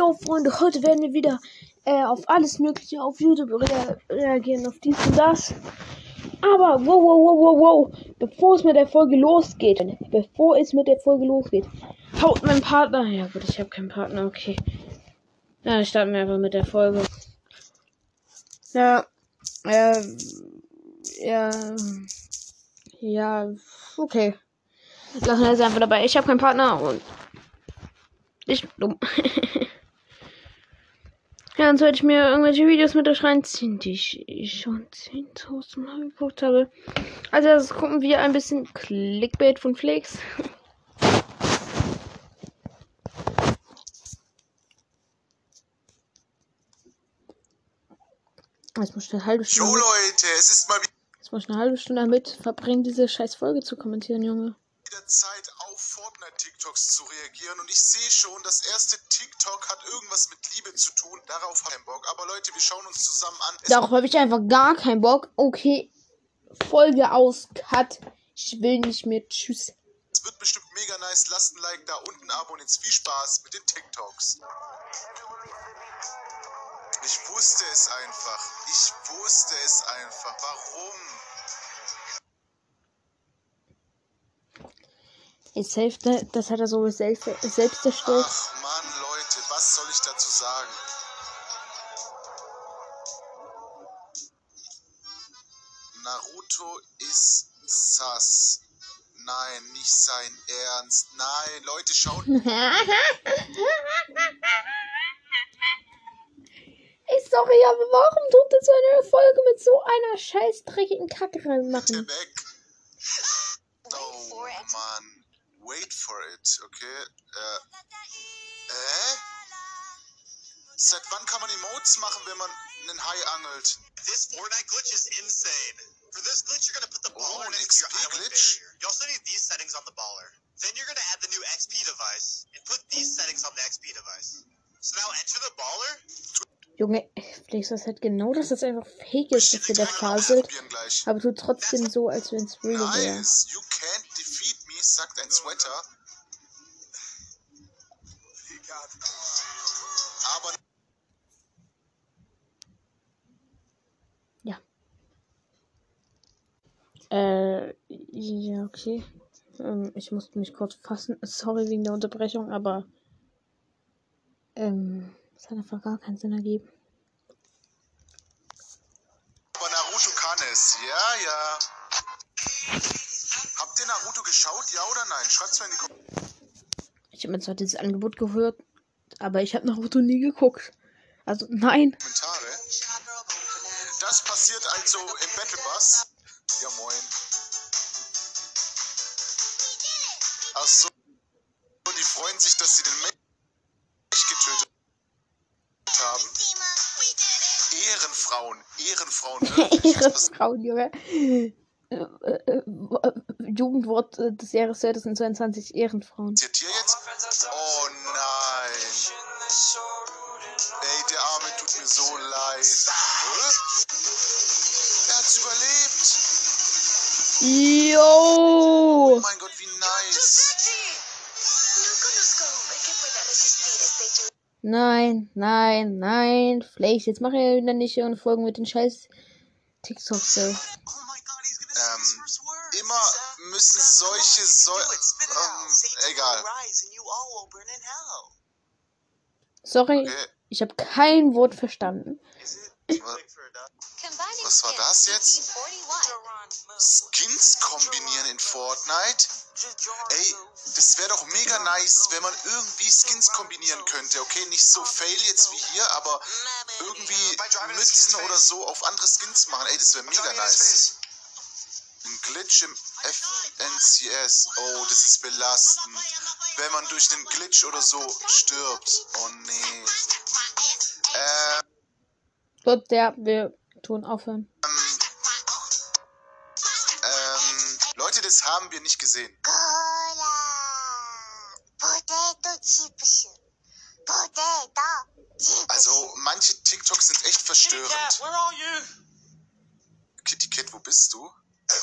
Jo, Freunde, heute werden wir wieder äh, auf alles Mögliche auf YouTube rea reagieren, auf dies und das. Aber, wow, wow, wow, wow, wow, bevor es mit der Folge losgeht, bevor es mit der Folge losgeht, haut mein Partner, ja gut, ich habe keinen Partner, okay. Ja, dann starten wir einfach mit der Folge. Ja, äh, ja, ja, okay. Lassen wir es einfach dabei. Ich habe keinen Partner und ich bin dumm. ja, dann sollte ich mir irgendwelche Videos mit euch reinziehen, die ich schon 10.000 Mal geguckt habe. Also, jetzt gucken wir ein bisschen Clickbait von Flix. Jetzt muss ich eine halbe Stunde. Jo Leute, es ist mal Jetzt muss ich eine halbe Stunde damit verbringen, diese scheiß Folge zu kommentieren, Junge. Wieder Zeit, auf Fortnite-TikToks zu reagieren. Und ich sehe schon, das erste TikTok hat irgendwas mit Liebe zu tun. Darauf habe ich keinen Bock. Aber Leute, wir schauen uns zusammen an. Es Darauf habe ich einfach gar keinen Bock. Okay, Folge aus, Cut. Ich will nicht mehr. Tschüss. wird bestimmt mega nice. Lasst ein Like da unten, und jetzt viel Spaß mit den TikToks. Ich wusste es einfach. Ich wusste es einfach. Warum? Ist safe, ne? das hat er so selbst, selbst erstellt. Ach Mann, Leute, was soll ich dazu sagen? Naruto ist sass. Nein, nicht sein Ernst. Nein, Leute, schaut. Ey, sorry, aber warum tut er so eine Folge mit so einer scheiß dreckigen Kacke Bitte reinmachen? weg. Oh Mann. Wait for it, okay? Äh. Äh? Seit wann kann man Emotes machen, wenn man einen Hai angelt? This Fortnite glitch is insane. For this glitch, you're gonna put the Oh, baller an next to your island glitch? barrier. You also need these settings on the baller. Then you're gonna add the new XP device and put these settings on the XP device. So now enter the baller. Junge, Flix, das halt genau, dass das einfach fake ist, dass Wir da faselt. Aber tut trotzdem so, als wenn es real wäre. Nice. You can't defeat me, sagt ein Sweater. Aber Äh, ja, okay. Ähm, ich musste mich kurz fassen. Sorry wegen der Unterbrechung, aber ähm, es hat einfach gar keinen Sinn ergeben. Aber Naruto kann es. Ja, ja. Geschaut, ja oder nein? Schreibt's mir in die Kommentare. Ich habe mir zwar dieses Angebot gehört, aber ich habe Naruto nie geguckt. Also nein. Das passiert also im Battle Bus. Ja, moin. Ach so. Die freuen sich, dass sie den Mech getötet haben. Ehrenfrauen. Ehrenfrauen. passiert Ehrenfrauen, Junge. Äh, äh, äh, Jugendwort äh, des Jahres 2022, Ehrenfrauen. hier jetzt? Oh nein. Ey, der Arme tut mir so leid. Er hat's überlebt. Oh Yo! mein Gott, wie nice. Nein, nein, nein. Flakes, jetzt mach ja wieder nicht irgendeine Folgen mit den scheiß TikToks. So. Müssen solche so ähm, egal. Sorry, Okay. ich habe kein Wort verstanden. Was war das jetzt? Skins kombinieren in Fortnite? Ey, das wäre doch mega nice, wenn man irgendwie Skins kombinieren könnte. Okay, nicht so fail jetzt wie hier, aber irgendwie Mützen oder so auf andere Skins machen. Ey, das wäre mega nice. Ein Glitch im FNCS. Oh, das ist belastend. Wenn man durch einen Glitch oder so stirbt. Oh nee. Äh, Gut, ja, wir tun aufhören. ähm, Leute, das haben wir nicht gesehen. Also, manche TikToks sind echt verstörend. where are you? Kitty Cat, wo bist du?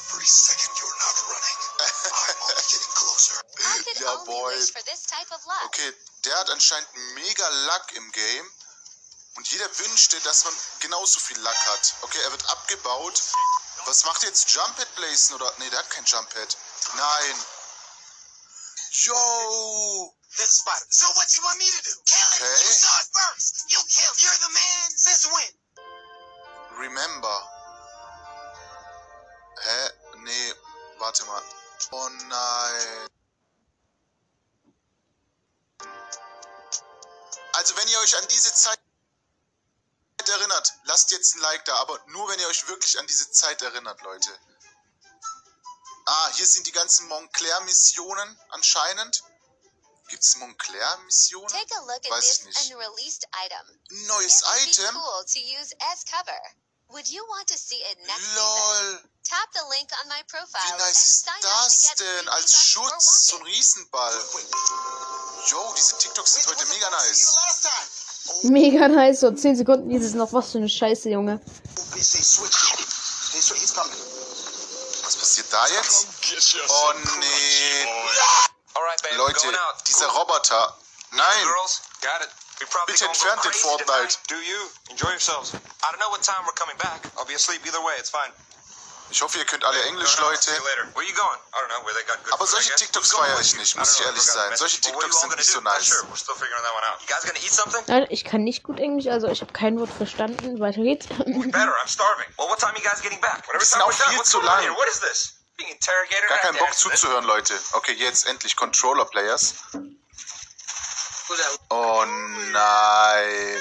Every second you're not running, I'm only getting closer. could Ja, boy. wish for this type of luck. Okay, der hat anscheinend mega Luck im Game. Und jeder wünschte, dass man genauso viel Luck hat. Okay, er wird abgebaut. Was macht jetzt? Jump-Head placen oder? Nee, der hat kein Jump-Head. Nein. Yo! This spider. So what you want me to do? Kill it. Okay. You saw it first. You killed. You're the man. Since when? Remember. Hä? Nee, warte mal. Oh nein. Also wenn ihr euch an diese Zeit erinnert, lasst jetzt ein Like da, aber nur wenn ihr euch wirklich an diese Zeit erinnert, Leute. Ah, hier sind die ganzen Montclair-Missionen anscheinend. Gibt's Montclair-Missionen? A look at Weiß ich nicht. neues Item? Would you want to see it next season? LOL. Tap the link on my profile Wie and nice ist sign up das to get denn? Als Schutz, so ein. Riesenball. Yo, diese TikToks sind heute mega nice. last time. Mega nice. So 10 Sekunden dieses noch. Was für eine Scheiße, Junge. They say switch. Hey, switch. He's coming. Was passiert da jetzt? Oh nee. Leute, going out. dieser Roboter. Nein. Bitte entfernt den Fortnite. Do you? Enjoy yourselves. I don't know what time we're coming back. I'll be asleep either way. It's fine. Ich hoffe, ihr könnt alle Englisch, Leute. Aber solche TikToks feiere ich nicht, muss ich ehrlich sein. Solche TikToks sind nicht so nice. Nein, ich kann nicht gut Englisch, also ich habe kein Wort verstanden. Weiter geht's. Wir sind auch viel zu lang. Gar keinen Bock zuzuhören, Leute. Okay, jetzt endlich Controller Players. Oh nein.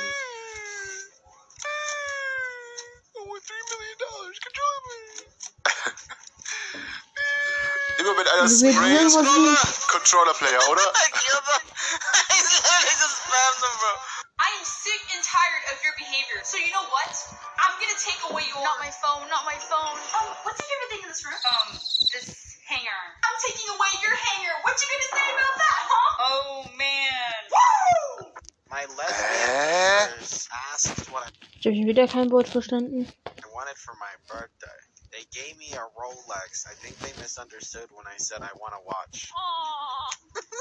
Immer wenn einer Also wir sprayt, hören, was Controller-Player, oder? I am sick and tired of your behavior. So you know what? I'm gonna take away your. Not my phone. Not my phone. Um, what's your favorite thing in this room? Um, this hanger. I'm taking away your hanger. What you gonna say about that, huh? Oh man. Woo! My lesbian neighbors asked what Ich habe wieder kein Wort verstanden. I wanted for my birthday. They gave me a Rolex. I think they misunderstood when I said I want to watch.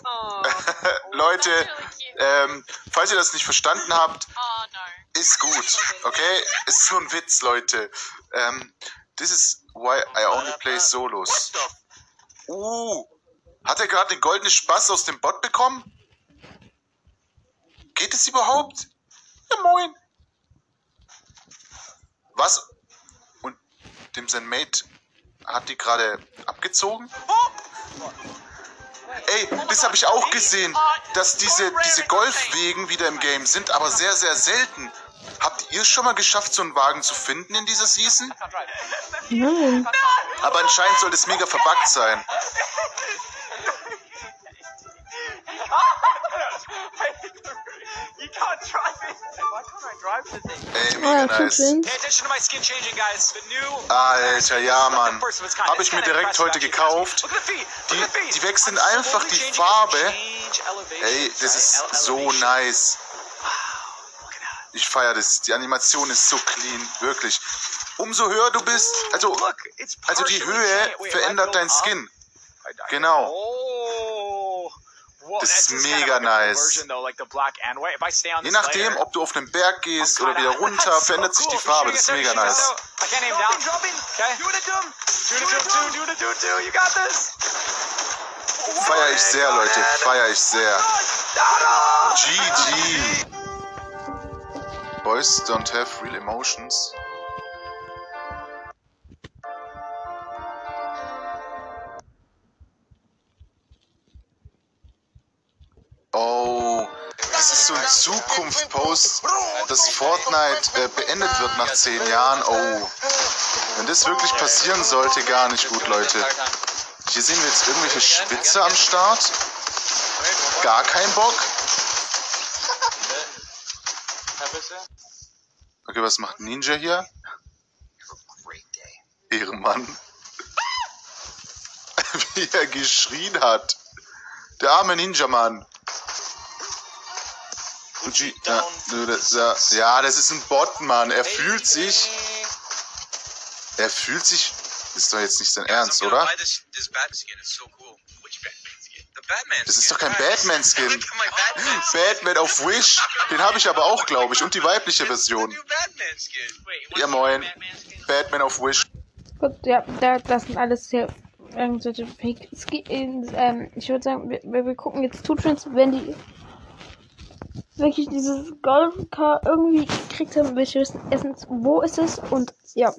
Oh. Leute, really ähm, falls ihr das nicht verstanden habt, Oh no. ist gut, okay? Es ist nur ein Witz, Leute. Ähm, this is why I only play solos. Uh, hat er gerade den goldenen Spaß aus dem Bot bekommen? Geht es überhaupt? Ja, moin. Was? Und dem sein Mate hat die gerade abgezogen? Ey, das habe ich auch gesehen, dass diese, diese Golfwegen wieder im Game sind, aber sehr, sehr selten. Habt ihr schon mal geschafft, so einen Wagen zu finden in dieser Season? Nein. Aber anscheinend soll das mega verbackt sein. Ey, mega ah, nice. Alter, ja, Mann. Habe ich mir direkt heute gekauft. Die, die wechseln einfach die Farbe. Ey, das ist so nice. Ich feiere das. Die Animation ist so clean, wirklich. Umso höher du bist, also, also die Höhe verändert dein Skin. Genau. Das ist mega nice. Je nachdem, ob du auf einen Berg gehst oder wieder runter, verändert sich die Farbe. Das ist mega nice. Feier ich sehr, Leute. Feier ich sehr. GG. Boys don't have real emotions. Oh, das ist so ein Zukunft-Post, dass Fortnite äh, beendet wird nach 10 Jahren. Oh, wenn das wirklich passieren sollte, gar nicht gut, Leute. Hier sehen wir jetzt irgendwelche Schwitzer am Start. Gar kein Bock. Okay, was macht Ninja hier? Ehrenmann. Wie er geschrien hat. Der arme Ninja-Mann. Uchi, ja, ja, das ist ein Bot, Mann. Er fühlt sich. Er fühlt sich. Ist doch jetzt nicht sein Ernst, oder? Das ist doch kein. Batman-Skin. Batman skin. Batman auf Wish. Den habe ich aber auch, glaube ich. Und die weibliche Version. new Batman skin. Ja, moin. Batman auf Wish. Gut, ja, da, das sind alles sehr irgendwelche Fake Skins. Ähm, ich würde sagen, wir, wir gucken jetzt Two-Trends, wenn die wirklich dieses Golfcar irgendwie gekriegt haben. Wir wissen erstens, wo ist es und ja.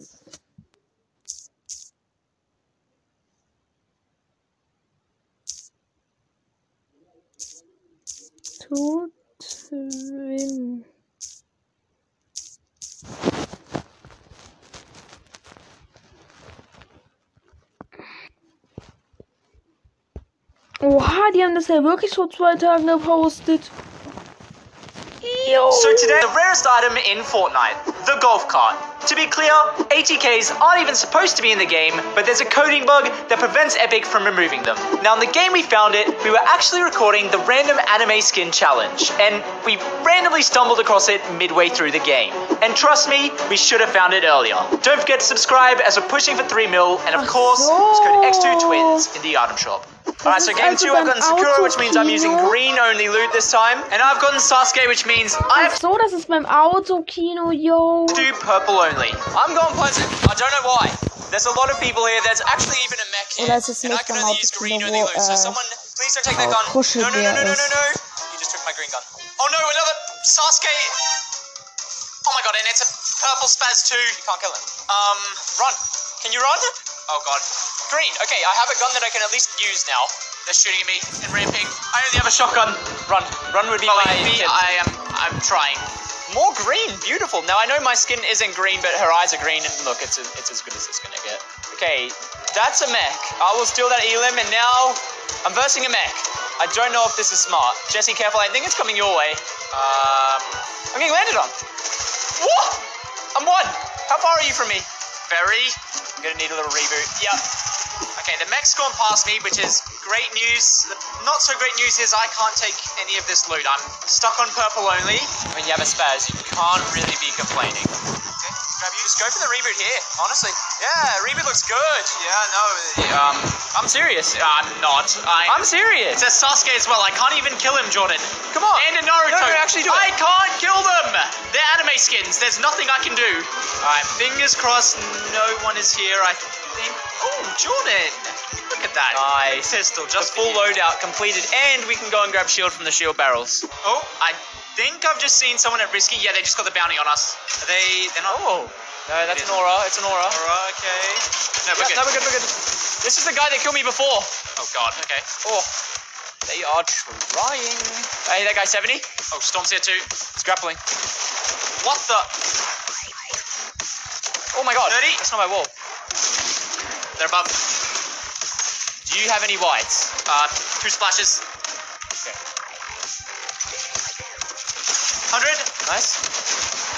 Two Twin. Oha, die haben das ja wirklich vor zwei Tagen gepostet. Yo. So today, the rarest item in Fortnite, the golf cart. To be clear, ATKs aren't even supposed to be in the game, but there's a coding bug that prevents Epic from removing them. Now, in the game we found it, we were actually recording the random anime skin challenge, and we randomly stumbled across it midway through the game. And trust me, we should have found it earlier. Don't forget to subscribe as we're pushing for 3 mil, and of course, use code X2 Twins in the item shop. Alright, so game 2, I've gotten Sakura, which means I'm using green only loot this time, and I've gotten Sasuke, which means I Ach have so, das ist beim Autokino, yo. do purple only. I'm going Pleasant. I don't know why. There's a lot of people here. There's actually even a mech here. Oder ist es and I nicht can beim only use green Autokino, only wo. So äh, someone, please don't take that gun. No, no, no, no, no, no, no. You just took my green gun. Oh no, another Sasuke. Oh my god, and it's a purple spaz too. You can't kill him. Um, run. Can you run? Oh god. Green. Okay, I have a gun that I can at least use now. They're shooting at me and ramping. I only have a shotgun. Run. Run would be my me. I am. I'm trying. More green, beautiful. Now I know my skin isn't green, but her eyes are green, and look, it's a, it's as good as it's gonna get. Okay, that's a mech. I will steal that elim, and now I'm versing a mech. I don't know if this is smart. Jesse, careful. I think it's coming your way. Um, I'm getting landed on. What? I'm one. How far are you from me? Very. I'm gonna need a little reboot. Yep. Okay, the mech's gone past me, which is great news. Not so great news is I can't take any of this loot. I'm stuck on purple only. When you have a spaz, you can't really be complaining. You. Just go for the reboot here, honestly. Yeah, reboot looks good. Yeah, no. Um, I'm serious. I'm not. I. I'm serious. It's a Sasuke as well. I can't even kill him, Jordan. Come on. And a Naruto. No, no, actually do it. I can't kill them. They're anime skins. There's nothing I can do. Alright, fingers crossed. No one is here. I think. Oh, Jordan. Look at that. Nice. Pistol, just full loadout completed, and we can go and grab shield from the shield barrels. Oh, I think I've just seen someone at Risky. Yeah, they just got the bounty on us. Are they? They're not. Oh. No, that's It an aura. It's an aura. Alright, okay. No, we're Yep, good. no, we're good, we're good. This is the guy that killed me before. Oh god. Okay. Oh. They are trying. Hey, that guy 70. Oh, Storm's here too. It's grappling. What the? Oh my god. 30. That's not my wall. They're above. Do you have any whites? Uh, two splashes. 100. Nice.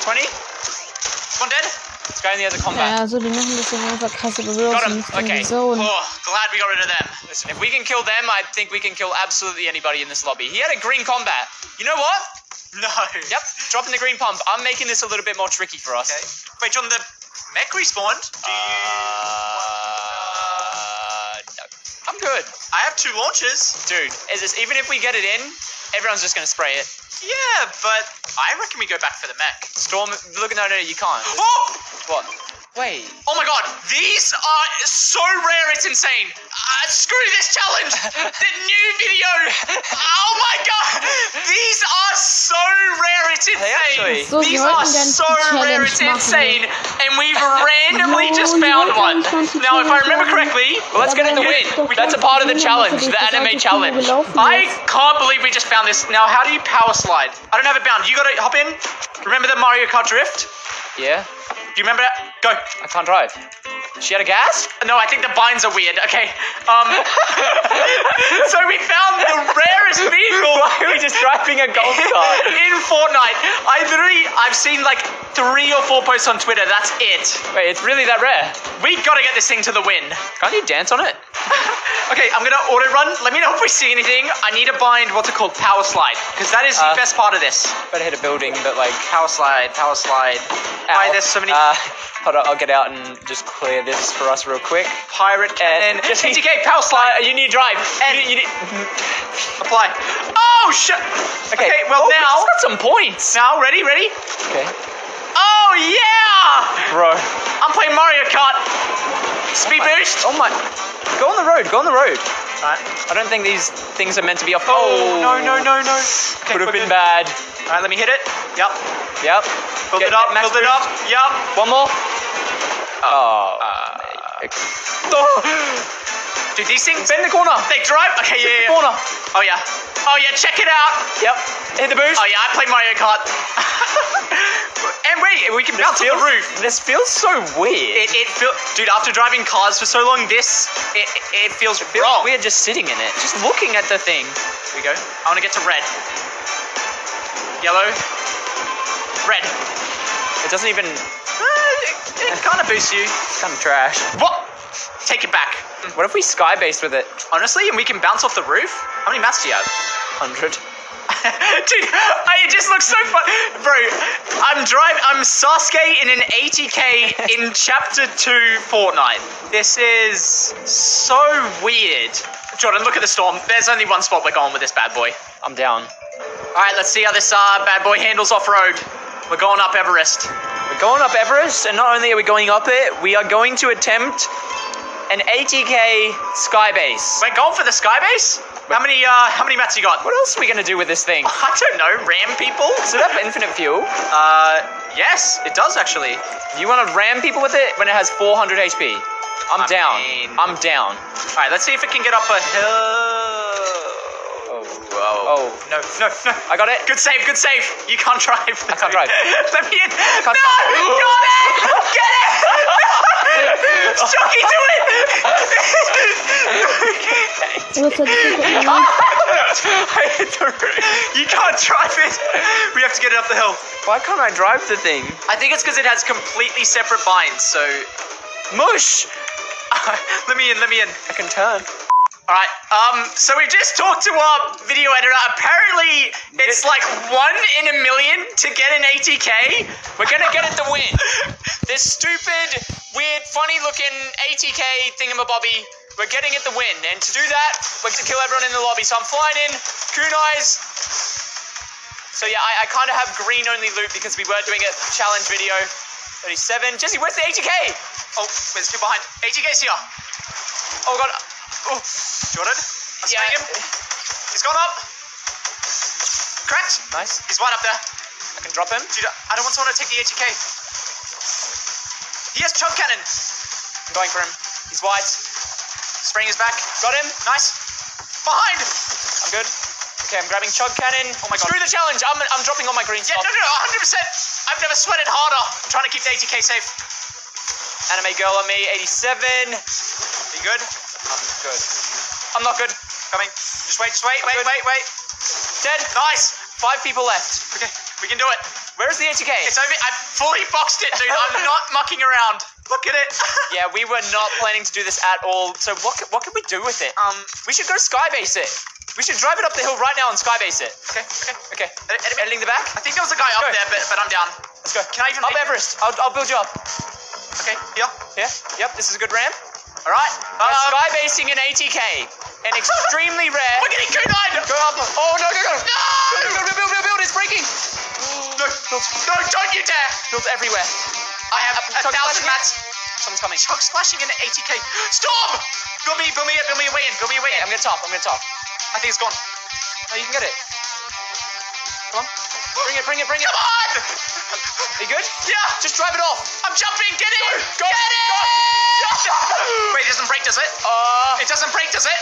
20. One dead. Let's go in the other combat. Ja, also die machen das dann einfach krasse Got Bewerbungen him. von Okay. die Zone. Oh, glad we got rid of them. Listen, if we can kill them, I think we can kill absolutely anybody in this lobby. He had a green combat. You know what? No. Yep, dropping the green pump. I'm making this a little bit more tricky for us. Okay. Wait, John, the mech respawned. Do you? Uh, no. I'm good. I have two launches. Dude, is this, even if we get it in, everyone's just gonna spray it. Yeah, but I reckon we go back for the mech. Storm, look, no, no, you can't. Oh! What? Wait. Oh my god, these are so rare, it's insane. Uh, screw this challenge. the new video. Oh my god, these are so rare, it's They actually- insane. So, these are so rare, it's insane. And we've randomly No, just found wollten one. Now, if I remember correctly, Well, let's get in the win. That's a part of the challenge, the das anime challenge. I can't believe we just found this. Now, how do you power slide? I don't have it bound. You gotta hop in. Remember the Mario Kart drift? Yeah? Do you remember that? Go. I can't drive. She had a gas? No, I think the binds are weird. Okay. Um. so we found the rarest vehicle. Why are we just driving a golf cart? in Fortnite? I literally, I've seen like three or four posts on Twitter. That's it. Wait, it's really that rare? We gotta get this thing to the win. Can't you dance on it? Okay, I'm gonna auto run. Let me know if we see anything. I need to bind what's it called? Power slide. Because that is the Uh, best part of this. Better hit a building, but like. Power slide, power slide. Why ow. there's so many Uh, hold on, I'll get out and just clear this for us real quick. pirate cannon. just- ATK, power slide. Uh, you need drive. And- you, you need. Apply. Oh shit. Okay, well oh, now, got some points. now ready, ready? Okay, Oh yeah! bro. I'm playing Mario Kart. Speed boost. Oh my. Go on the road. Go on the road. Alright. I don't think these things are meant to be off. Oh no no no no. Okay, Could have been good. bad. Alright, let me hit it. Yep. Yep. Build Get- it up. Build it up. Yep. One more. Oh. Ah. Dude, these things. Bend the corner. They drive. Okay, yeah, yeah. Corner. Oh yeah. Oh yeah. Check it out. Yep. Hit the boost. Oh yeah. I play Mario Kart. and wait, we can bounce off the roof. This feels so weird. It, it feel, dude. After driving cars for so long, this it, it feels feels wrong. weird just sitting in it, just looking at the thing. Here we go. I want to get to red. Yellow. Red. It doesn't even. Uh, it, it kind of boosts you. It's kind of trash. What? Take it back. What if we sky based with it? Honestly, and we can bounce off the roof. How many mats do you have? Hundred. Dude, I, it just looks so fun, bro. I'm driving. I'm Sasuke in an ATK in Chapter Two Fortnite. This is so weird. Jordan, look at the storm. There's only one spot we're going with this bad boy. I'm down. All right, let's see how this uh, bad boy handles off road. We're going up Everest. We're going up Everest, and not only are we going up it, we are going to attempt an ATK sky base. We're going for the Skybase? How many uh, how many mats you got? What else are we gonna do with this thing? I don't know. Ram people? Does it have infinite fuel? Uh, yes, it does actually. You want to ram people with it when it has 400 HP? I'm I down. mean- I'm down. All right, let's see if it can get up a hill. Oh, Oh, no, no, no. I got it. Good save, good save. You can't drive. I can't drive. Let me in. can't no! drive. Got it! Get it! Chucky, do it! Looks like it's I hit the roof. You can't drive it. We have to get it up the hill. Why can't I drive the thing? I think it's because it has completely separate binds, so. Mush! let me in, let me in. I can turn. Alright, um, so we just talked to our video editor. Apparently, it's like one in a million to get an ATK. We're gonna get it to win. This stupid, weird, funny looking ATK thingamabobby. We're getting it to win. And to do that, we're to kill everyone in the lobby. So I'm flying in. Kunai's. So yeah, I, I kind of have green only loot because we were doing a challenge video. 37. Jesse, where's the ATK? Oh, there's two behind. ATK's here. Oh god. Oh, Jordan, I'm Yeah. him. He's gone up. Cracked. Nice. He's right up there. I can drop him. Dude, I don't want someone to take the ATK. He has chug cannon. I'm going for him. He's white. Spraying his back. Got him. Nice. Behind. I'm good. Okay, I'm grabbing chug cannon. Oh my God. Screw the challenge. I'm, I'm dropping all my green Yeah, stuff. no, no, no, 100%. I've never sweated harder. I'm trying to keep the ATK safe. Anime girl on me. 87. Are you good? I'm good. I'm not good. Coming. Just wait, just wait, wait, good. wait, wait. Dead. Nice. Five people left. Okay, we can do it. Where's the ATK? It's over. I fully boxed it, dude. I'm not mucking around. Look at it. Yeah, we were not planning to do this at all. So what what can we do with it? Um. We should go skybase it. We should drive it up the hill right now and skybase it. Okay. Okay. Okay. Edit- Editing the back. I think there was a guy up Go. there, but, but I'm down. Let's go. Can I even Up Everest. I'll, I'll build you up. Okay. Here. Yeah. Yep. This is a good ramp. All right. Um, skybasing an ATK. An extremely rare. we're getting kunai. Go up. Oh no no no. No! Build build build build build. It's breaking. No, no, don't you dare! Builds everywhere. I have Uh, a thousand mats. Someone's coming. Chug splashing in ATK. Storm! Build me, build me, build me a way in, build me a way in. I'm gonna top. I'm gonna top. I think it's gone. No, you can get it. Come on. Bring it. Bring it. Bring it. Come on! Are you good? Yeah! Just drive it off. I'm jumping! Get in! Go, Get go. Wait, it doesn't break, does it? Uh, It doesn't break, does it?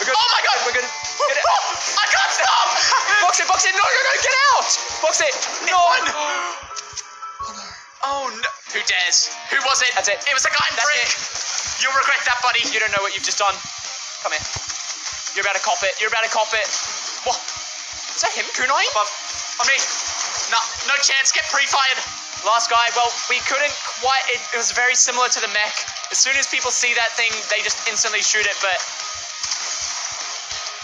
we're good. Oh my god! We're good. Get it. I can't stop! Box it. Box it. No no no. Get out. Box it. No. Oh no! Who dares? Who was it? That's it. It was a guy in That's brick. You'll regret that, buddy. You don't know what you've just done. Come here. You're about to cop it. You're about to cop it. What? Is that him, Kunai? Above. On me. No, no chance. Get pre-fired. Last guy. Well, we couldn't quite. It, it was very similar to the mech. As soon as people see that thing, they just instantly shoot it. But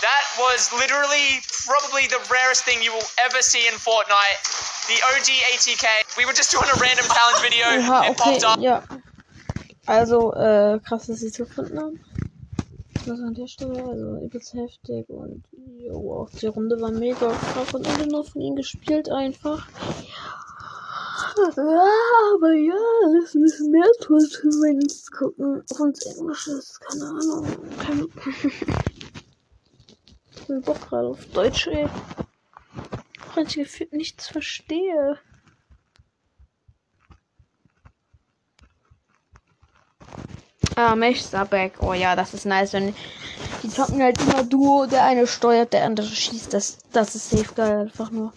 that was literally probably the rarest thing you will ever see in Fortnite. The OG ATK. We were just doing a random challenge video. Oha, it okay, popped up. ja. Also, äh, krass, dass sie es gefunden haben. Das an der Stelle, also übelst heftig und jo, auch die Runde war mega krass und alle nur von ihnen gespielt einfach. Ja, aber ja, es müssen mehr Twitch gucken. Uns Englisch ist, keine Ahnung. Kein ich bin Bock gerade auf Deutsch, ey. Wenn ich gefühlt nichts verstehe. Ah, Mechs are back. Oh ja, das ist nice. Wenn die zocken halt immer Duo, der eine steuert, der andere schießt. Das, das ist safe geil, einfach nur.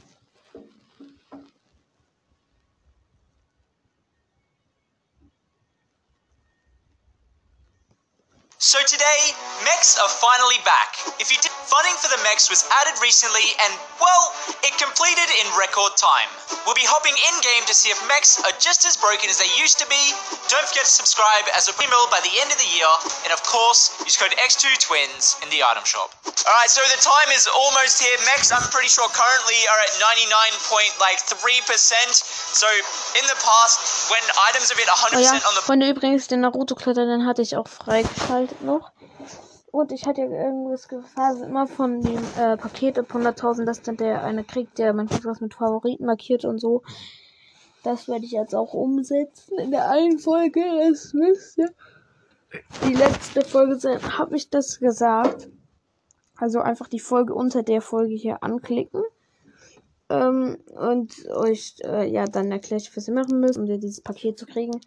So today, mechs are finally back. If you did, funding for the mechs was added recently and, well, it completed in record time. We'll be hopping in-game to see if mechs are just as broken as they used to be. Don't forget to subscribe as a email by the end of the year, and of course, use code X2Twins in the item shop. Alright, so the time is almost here. Mechs, I'm pretty sure currently are at 99.3%. So in the past, when items have hit 100% Oh ja, on the Freunde, übrigens, den Naruto-Kletter, den hatte ich auch freigeschaltet noch. Und ich hatte ja irgendwas gefasst, immer von dem äh, Paket ab 100.000, dass dann der eine kriegt, der manchmal was mit Favoriten markiert und so. Das werde ich jetzt auch umsetzen in der einen Folge. Es müsste die letzte Folge sein. Habe ich das gesagt? Also einfach die Folge unter der Folge hier anklicken. Ähm, und euch, äh, ja, dann erkläre ich, was ihr machen müsst, um dieses Paket zu kriegen.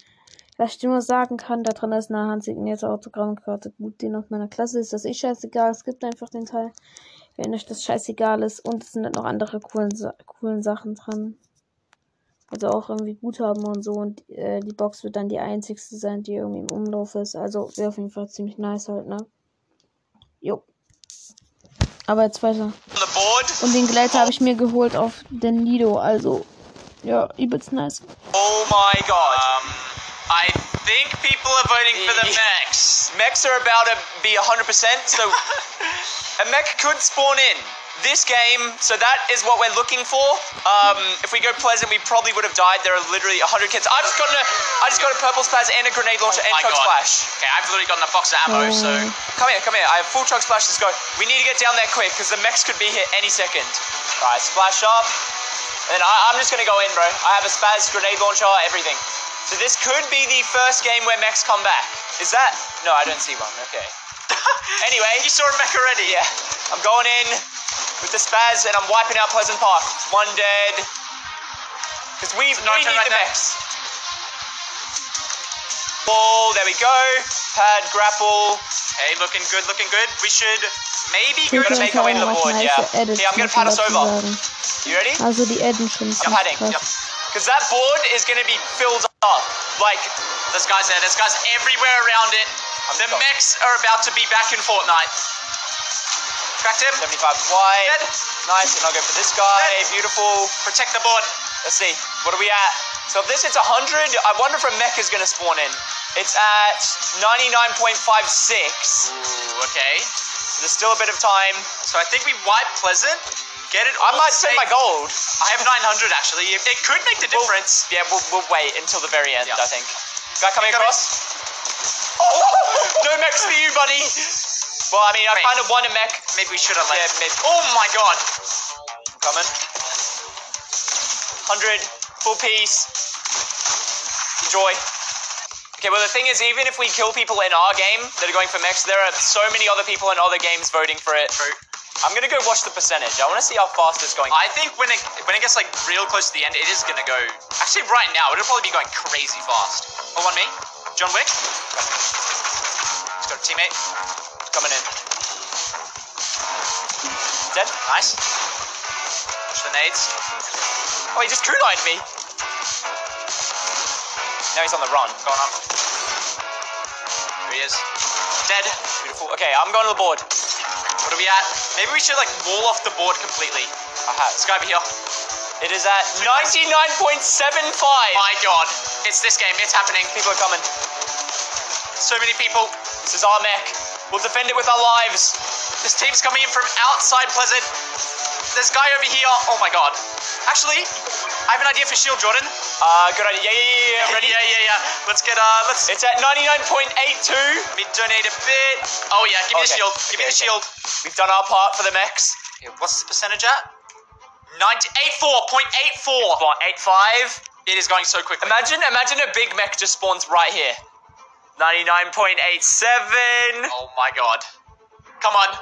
Was ich dir nur sagen kann, da drin ist eine handsignierte Autogrammkarte. Gut, den aus meiner Klasse ist das eh scheißegal. Es gibt einfach den Teil, wenn euch das scheißegal ist. Und es sind halt noch andere coolen, coolen Sachen dran. Also auch irgendwie Guthaben und so. Und äh, die Box wird dann die einzigste sein, die irgendwie im Umlauf ist. Also wäre auf jeden Fall ziemlich nice halt, ne? Jo. Aber jetzt weiter. Und den Gleiter habe ich mir geholt auf den Nido. Also, ja, übelst nice. Oh my god. Um, I think people are voting for the mechs. Mechs are about to be 100%, so a mech could spawn in this game, so that is what we're looking for. Um, if we go pleasant, we probably would have died. There are literally 100 kids. I've just gotten a, I just got a purple spaz and a grenade launcher and my chug God. splash. Okay, I've literally gotten a box of ammo, so Come here, come here. I have full chug splash. Let's go. We need to get down there quick because the mechs could be here any second. All right, splash up. And I, I'm just gonna go in, bro. I have a spaz, grenade launcher, everything. So this could be the first game where mechs come back. Is that? No, I don't see one. Okay. anyway, you saw a mech already. yeah, I'm going in with the spaz and I'm wiping out Pleasant Park. One dead. Because we, we No, need right the there. mechs. Ball, there we go. Pad, grapple. Hey, looking good, looking good. We should maybe Ich go will to make our way to the board, nice yeah. Okay, I'm gonna muss man pad us dazu over. You ready? Also die Adden schon I'm ziemlich heading. Yep. Because that board is going to be filled up. Like, There's guys there. There's guys everywhere around it. The go. mechs are about to be back in Fortnite. Cracked him. 75 wide. Dead. Nice. And I'll go for this guy. Beautiful. Protect the board. Let's see. What are we at? So if this hits 100, I wonder if a mech is going to spawn in. It's at 99.56. Ooh, okay. There's still a bit of time. So I think we wipe Pleasant. Get it. I might save my gold. I have 900 actually. It, it could make the We'll- difference. yeah, we'll, we'll wait until the very end, Yeah. I think. Guy coming across. Oh, no mechs for you, buddy. Well, I mean, I kind of want a mech. Maybe we should have. Yeah, maybe. Oh my god. Coming. 100. Full piece. Enjoy. Okay, well, the thing is, even if we kill people in our game that are going for mechs, there are so many other people in other games voting for it. True. I'm gonna go watch the percentage. I want to see how fast it's going. I think when it when it gets like real close to the end, it is gonna go. Actually, right now it'll probably be going crazy fast. Oh, on me, John Wick. Let's go, teammate. Coming in. Dead. Nice. Push the nades. Oh, he just kunai'd me. Now he's on the run. Going up. Here he is. Dead. Beautiful. Okay, I'm going to the board. What are we at? Maybe we should like wall off the board completely. Aha. This guy over here. It is at 99.75. My god. It's this game. It's happening. People are coming. So many people. This is our mech. We'll defend it with our lives. This team's coming in from outside Pleasant. This guy over here. Oh my god. Actually, I have an idea for shield, Jordan. Uh, good idea. Yeah, yeah, yeah. yeah. Ready? Yeah, yeah, yeah. Let's get uh, let's. It's at 99.82. Let me donate a bit. Oh yeah, give me the shield. Give me the okay. shield. We've done our part for the mechs. What's the percentage at? 98.4.84. What, 8.5? It is going so quickly. Imagine, imagine a big mech just spawns right here. 99.87. Oh my god. Come on.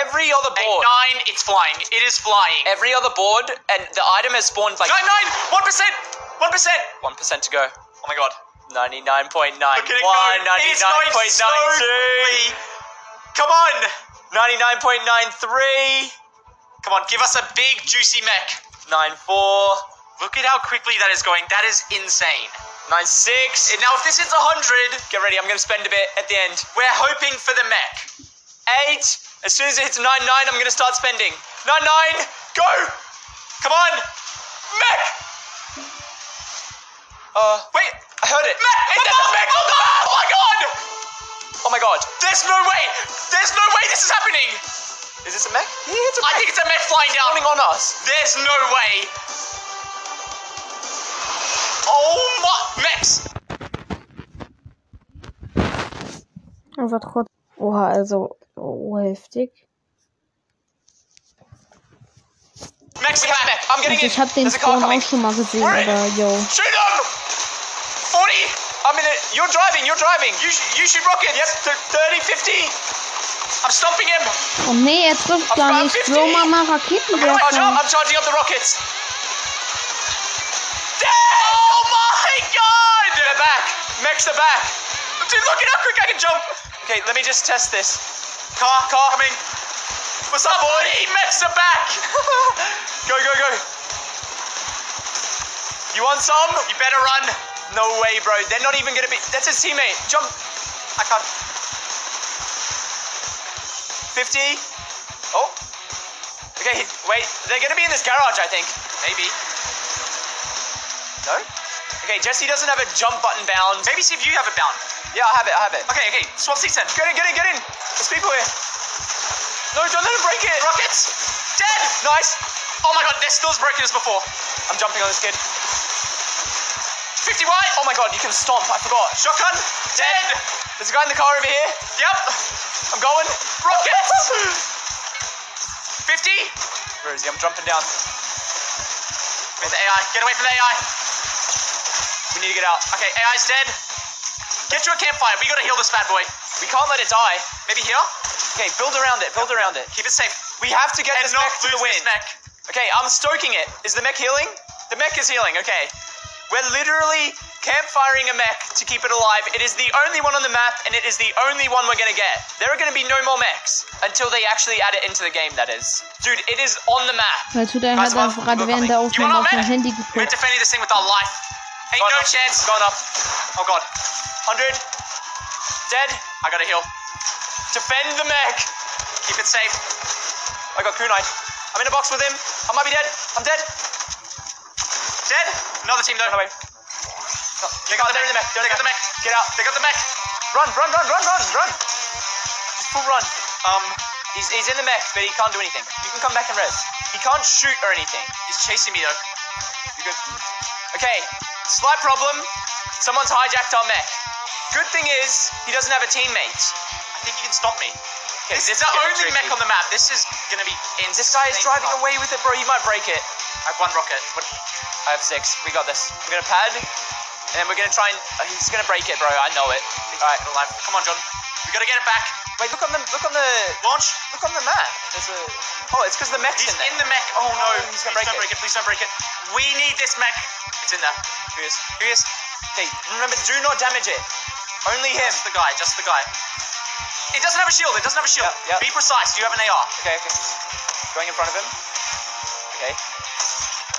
Every other board. Eight, board. nine, it's flying. It is flying. Every other board, and the item has spawned like Nine, nine, one percent, one percent. 1% to go. Oh my god. 99.91. Look at it go. It is going so 99.92. Come on. 99.93. Come on, give us a big juicy mech. 94. Look at how quickly that is going. That is insane. 96. And Now, if this hits 100, Get ready, I'm gonna spend a bit at the end. we're hoping for the mech. 8. As soon as it hits 99, I'm gonna start spending. 99. Go! Come on! Mech! Uh, Wait, I heard it. Mech! It's Oh, mech! oh, no! Oh my god! Oh my god. there's no way. There's no way this is happening. Is this a mech? Yeah, it's a I think it's a mech flying down. spawning on us. There's no way. Oh my mechs. Einfach trotz. Oha, also. Oh, heftig. Mechs We mech. I'm getting Also in. ich habe den There's a car Spawn coming. auch schon mal gesehen, aber yo. Shoot them. 40. I'm in it. You're driving. You're driving. You, you shoot rockets. Yep. th- 30, 50. I'm stomping him. Oh nee, er trifft gar nicht. Bro, mach mal I'm, charge up. I'm charging up the rockets. Oh my god. They're back. Mechs are back. Dude, look at how quick I can jump. Okay, let me just test this. Car, car coming. What's up, boy? Mechs are back. Go, go, go. You want some? You better run. No way, bro. They're not even gonna be. That's his teammate. Jump. I can't. 50. Oh. Okay, wait. They're gonna be in this garage, I think. Maybe. No? Okay, Jesse doesn't have a jump button bound. Maybe see if you have it bound. Yeah, I have it, I have it. Okay, okay. Swap C10. Get in, get in, get in. There's people here. No, don't let him break it. Rockets. Dead. Nice. Oh my god, they're still as broken as before. I'm jumping on this kid. 50 white. Oh my god, you can stomp. I forgot. Shotgun. Dead. There's a guy in the car over here. Yep. I'm going. Rockets. 50. Where is he? I'm jumping down. Where's the AI? Get away from the AI. We need to get out. Okay, AI's dead. Get to a campfire. We gotta heal this bad boy. We can't let it die. Maybe here? Okay, build around it. Build around it. Keep it safe. We have to get And this mech to the. Okay, I'm stoking it. Is the mech healing? The mech is healing. Okay. We're literally campfiring a mech to keep it alive. It is the only one on the map, and it is the only one we're gonna get. There are gonna be no more mechs until they actually add it into the game. That is, dude. It is on the map. Weil tut er Guys, hat einfach one- gerade während der You Aufnahme want auf our mein mech? We're defending this thing with our life. Ain't no chance. Going up. Oh god. 100. Dead. I gotta heal. Defend the mech. Keep it safe. I got kunai. I'm in a box with him. I might be dead. I'm dead. Dead. Another team though. No way. No, They they got the mech. They're got the mech. Get out. They got the mech. Run, run, run, run, run, run. Just full run. Um, He's, he's in the mech, but he can't do anything. You can come back and res. He can't shoot or anything. he's chasing me though. You're good. Okay, slight problem. Someone's hijacked our mech. Good thing is, he doesn't have a teammate. I think he can stop me. Okay, This is the only tricky. mech on the map. This is gonna be insane. This guy is driving fun. away with it, bro. He might break it. I have one rocket. What? I have six. We got this. We're gonna pad, and then we're gonna try and. Uh, he's gonna break it, bro. I know it. All right. Come on, John. We gotta get it back. Wait, look on the look on the Launch. look on the map. There's a. Oh, it's because the mech's He's in there. in the mech. Oh no. he's gonna break don't it. break it. Please don't break it. We need this mech. It's in there. Who is? Who is? Okay, remember, do not damage it. Only him. Just the guy. Just the guy. It doesn't have a shield. It doesn't have a shield. Yeah, yeah. Be precise. Do you have an AR? Okay, okay. Going in front of him. Okay.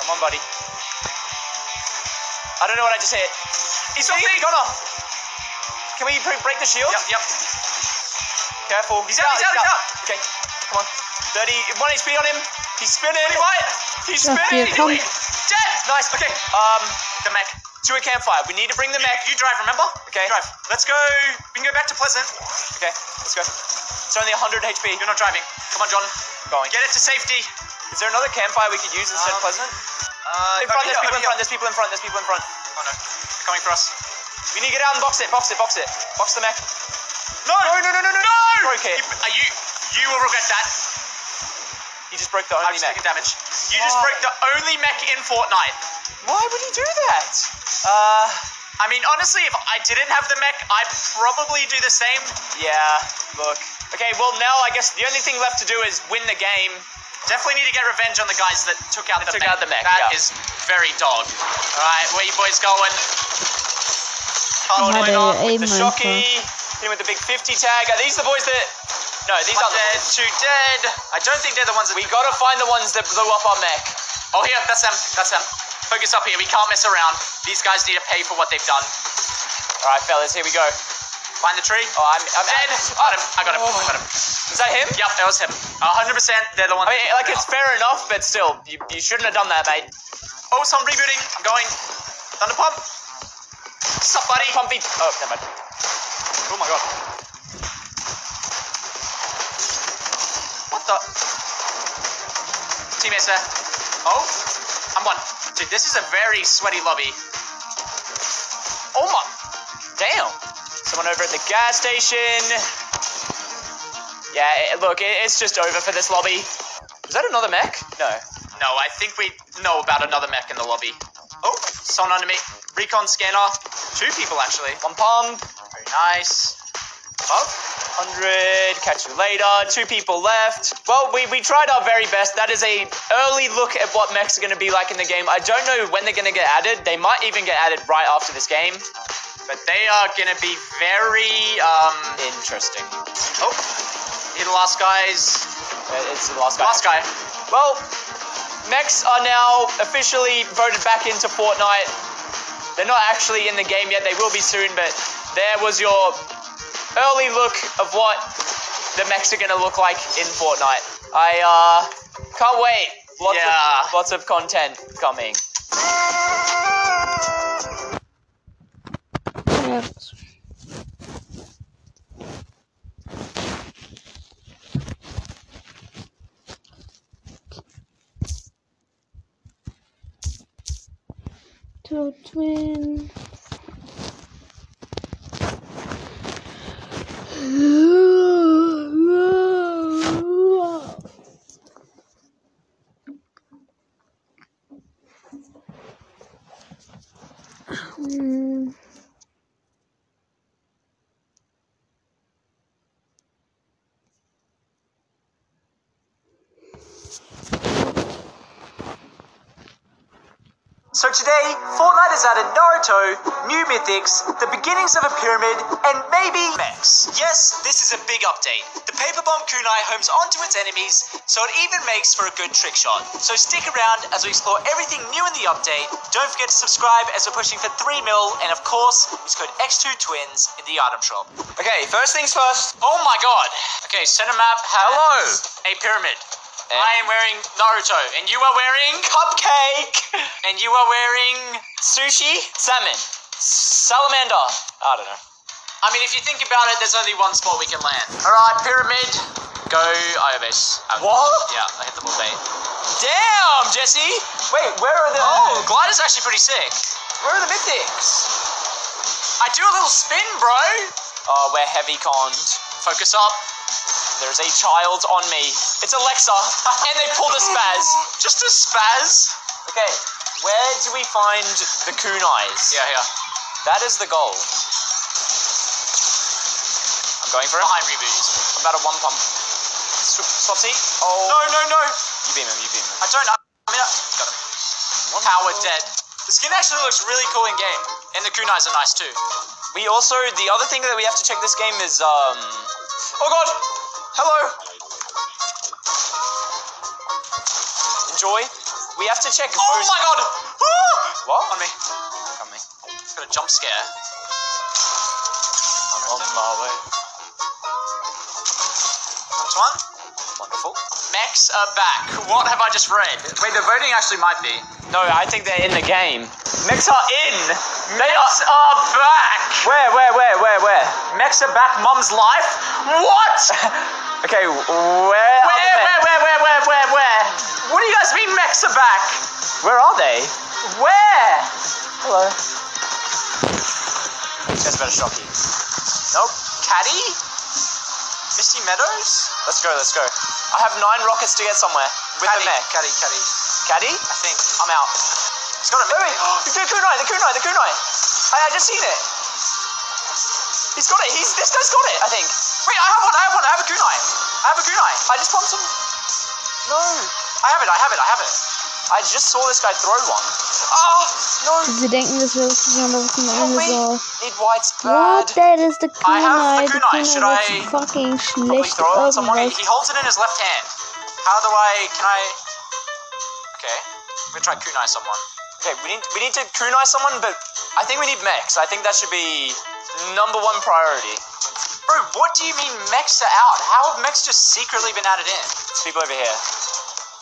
Come on, buddy. I don't know what I just hit. He's See? not big. Gone off. Can we break the shield? Yep. Yep. Careful. He's out, he's out, he's out. Okay, come on. 30, 1 HP on him. He's spinning. What? He's Ja, spinning. hier, komm. Dead. Nice. Okay. Um, The mech. to a campfire. We need to bring the mech. You drive, remember? Okay. You drive. Let's go. We can go back to Pleasant. Okay, let's go. It's only 100 HP. You're not driving. Come on, John. going. Get it to safety. Is there another campfire we could use instead of Um, Pleasant? Uh, In front, there's people in front, there's people in front, there's people in front. Oh no. They're coming for us. We need to get out and box it, box it, box it. Box the mech. No! No, no, no, no, no. No! Broke it. You, are you, you will regret that. He just broke the I'm only just mech. taking damage. You just broke the only mech in Fortnite. Why would he do that? Uh, I mean, honestly, if I didn't have the mech, I'd probably do the same. yeah, look. Okay, well now I guess the only thing left to do is win the game. Definitely need to get revenge on the guys that took out That the took mech. out the mech, That yeah. is very dog. Alright, where you boys going? Carl Had going a up with the shocky. Hit him with the big 50 tag. Are these the boys that... No, these One are dead, two dead. I don't think they're the ones that We gotta find the ones that blew up our mech. Oh, here, that's them. That's them. Focus up here. We can't mess around. These guys need to pay for what they've done. Alright, fellas, here we go. Find the tree. Oh, I'm... I'm Dead. Got him. I got him. I got him. Is that him? Yep, that was him. 100%. They're the ones. I mean, like, it's fair enough, but still, you, you shouldn't have done that, mate. Oh, so I'm rebooting. I'm going. Thunder pump. Sup, buddy? Pumpy. Oh, never mind. Oh my god. What the? Teammates there. Oh, I'm one. Dude, this is a very sweaty lobby. Oh my. Damn. Someone over at the gas station. Yeah, it, look, it, it's just over for this lobby. Is that another mech? No. No, I think we know about another mech in the lobby. Oh, someone under me. Recon scanner. Two people actually. One pump. Very nice. Up. 100. Catch you later. Two people left. Well, we, we tried our very best. That is a early look at what mechs are going to be like in the game. I don't know when they're going to get added. They might even get added right after this game. But they are gonna be very um Interesting. oh you're last guys. Uh, It's the last guy. Last guy. Well, mechs are now officially voted back into Fortnite. They're not actually in the game yet. They will be soon, but there was your early look of what the mechs are going to look like in Fortnite. I uh, can't wait. Lots Yeah. of lots of content coming. Yes. To twin. Hmm. So today, Fortnite has added Naruto, the beginnings of a pyramid, and maybe mechs. Yes, this is a big update. The paper bomb kunai homes onto its enemies, so it even makes for a good trick shot. So stick around as we explore everything new in the update. Don't forget to subscribe as we're pushing for 3 mil, and of course, use code X2 Twins in the item shop. Okay, first things first. Oh my god. Okay, center map has a pyramid. Eh? I am wearing Naruto, and you are wearing Cupcake, and you are wearing sushi, salmon, salamander. I don't know. I mean, if you think about it, there's only one spot we can land. Alright, pyramid. Go Iobase. Uh, What? Yeah, I hit the bull bait. Damn, Jesse. Wait, where are the? Oh, glider's actually pretty sick. where are the mythics? I do a little spin, bro. Oh, we're heavy conned. Focus up. There's a child on me. It's Alexa, and they pulled a spaz. Just a spaz. Okay, where do we find the kunais? Yeah, yeah. That is the goal. I'm going for it. Behind reboot. I'm about a one pump. Sw- Swapsy. Oh. No, no, no. You beam him, you beam him. I don't. I mean, I, got him. Power dead. The skin actually looks really cool in game, and the kunais are nice too. We also, the other thing that we have to check this game is, um. Oh god! Hello! Enjoy. We have to check. Oh my god! What? On me. On me. Got a jump scare. I'm on my way. Next one. Wonderful. Mechs are back. What have I just read? Wait, the voting actually might be. No, I think they're in the game. Mechs are in. They Mechs are. are back. Where, where, where, where, where? Mechs are back. Mum's life. What? Okay, where? are Where, the where, where, where, where, where, where? What do you guys mean mechs are back? Where are they? Where? Hello. That's better shock you. Nope. Caddy? Misty Meadows? Let's go, let's go. I have nine rockets to get somewhere with Caddy, the mech. caddy, caddy. Caddy? I think. I'm out. It's got a wait, wait. the kunai, the kunai, the kunai. I, I just seen it. He's got it. He's this guy's got it. I think. Wait, I have one. I have one. I have a kunai. I have a kunai. I just want some. No. I have it. I have it. I have it. I just saw this guy throw one. Ah, no. Sie denken, das wäre besonders ein Oh, wait. Amazon. Need white's What? That is the I have the kunai. Kunai. Should kunai I fucking schlecht throw it on someone. He, he holds it in his left hand. How do I? Can I? Okay, I'm gonna try kunai someone. Okay, we need we need to kunai someone, but I think we need mechs. I think that should be number one priority. Bro, what do you mean mechs are out? How have mechs just secretly been added in? It's people over here.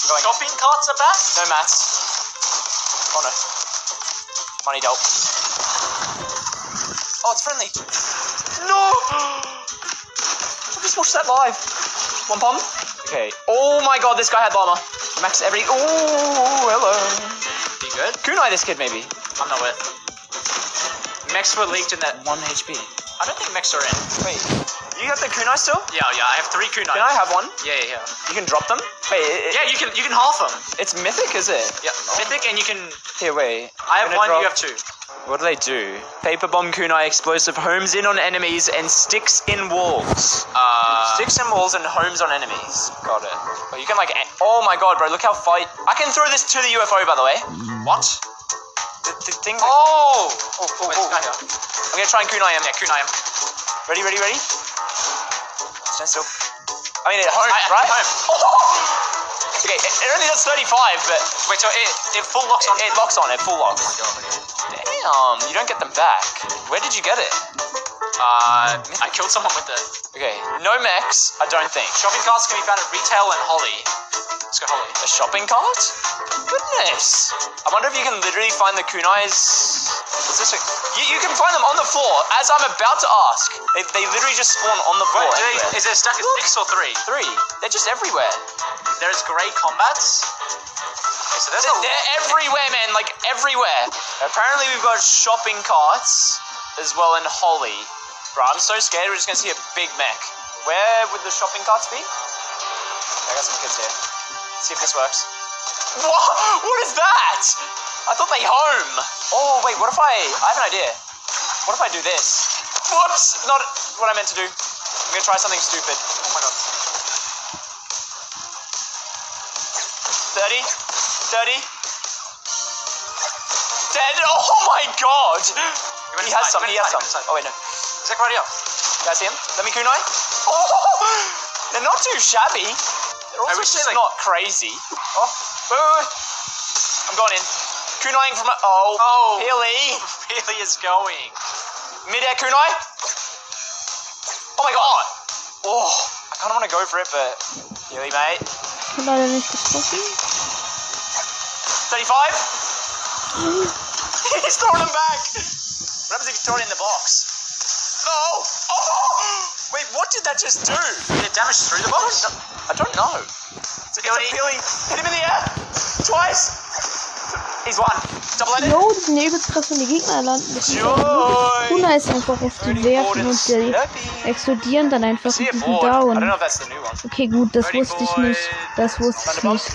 I'm going. Shopping carts are back? No mats. Oh no. Money dealt. Oh, it's friendly. No! I just watched that live. One pump. Okay. Oh my god, this guy had llama. Max every. Oh, hello. You good? Kunai this kid, maybe. I'm not with. Max were leaked in that. 1 HP. I don't think mechs are in. Wait, you have the kunai still? Yeah, yeah, I have three kunai. Can I have one? Yeah, yeah, yeah. You can drop them? Wait, it, Yeah, you can you can half them. it's mythic, is it? Yeah, mythic, and you can. Here, wait. I have one. You drop- have two. What do they do? Paper bomb kunai explosive homes in on enemies and sticks in walls. Uh, Sticks in walls and homes on enemies. Got it. But you can like. a- Oh my god, bro! Look how fight. I can throw this to the UFO, by the way. what? The, the thing. Oh! Oh, oh, Wait, oh. here. I'm gonna try and kunai him. Yeah, kunai him. Ready, ready, ready. Stand still. I mean, it homes, I- right? home. Okay, it, it only does 35, but Wait, so it, it full locks on. it, it locks on it, full lock. Damn, you don't get them back. Where did you get it? Uh, I killed someone with it. Okay, no mechs, I don't think. Shopping carts can be found at retail and Holly. Let's go Holly. A shopping cart? Goodness. I wonder if you can literally find the kunais. What's this? You, you can find them on the floor, as I'm about to ask. They, they literally just spawn on the floor. Wait, do they, is it a stack of six or three? Three. They're just everywhere. There's grey combats. So there's a They're everywhere, man. Like everywhere. Apparently, we've got shopping carts as well in Holly. Bro, I'm so scared. We're just gonna see a big mech. Where would the shopping carts be? I got some kids here. Let's see if this works. What? What is that? I thought they home. Oh wait, what if I? I have an idea. What if I do this? Whoops! Not what I meant to do. I'm gonna try something stupid. Oh my god. 30, 30, 10. Oh my god! He has some, he has some. Oh wait, no. Is that right guys see him? Let me kunai. Oh! They're not too shabby. They're also they, just like- not crazy. Oh, wait, wait, wait. I'm going in. Kunaiing from a. Oh, Oh. Hilly. Really is going. Mid-air kunai. Oh my god. Oh, I kind of want to go for it, but. Hilly, mate. Hat leider nicht gesprochen. 35. He's throwing them back. What happens if you throw it in the box? No. Oh! Wait, what did that just do? Did it damage through the box? No, I don't know. It's a, it's a Billy. Hit him in the air. Twice. He's one. Double ended. Jo, die sind ja übelst krass, wenn die Gegner landen. Das ist ja Joy. Kuna ist einfach erst die werfen und die explodieren dann einfach See und a die sind board. I don't know down. if that's the new one. Okay, gut, das Birdie wusste ich boy. nicht. Das wusste ich nicht.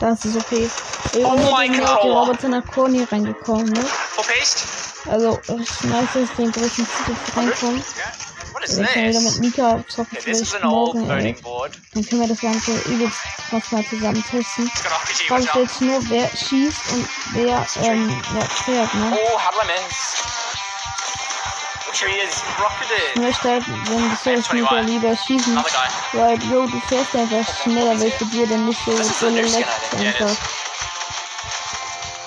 Das ist okay. Oh Irgendwann mein sind auch die Gott. Roboter nach Corny reingekommen, ne? Full paste? Also, ich nice, dass den großen Titel reinkommen. What is Wir können wieder mit this? Mika zocken, Okay, this is vielleicht an old morgen, ey. voting board. Dann können wir das Ganze übelst krass mal zusammen testen. It's got RPG, Frage watch ich out. jetzt nur, wer schießt und wer, ähm, wer fährt, ne? Oh, how do I miss? The tree is Ich rocketed. möchte halt, wenn das so ist, nicht ja lieber schießen. Another guy. Weil, Bro, du fährst einfach schneller, weil für dir dann nicht so, Das ist so the new skin, leckt I think. Yeah, it einfach. is.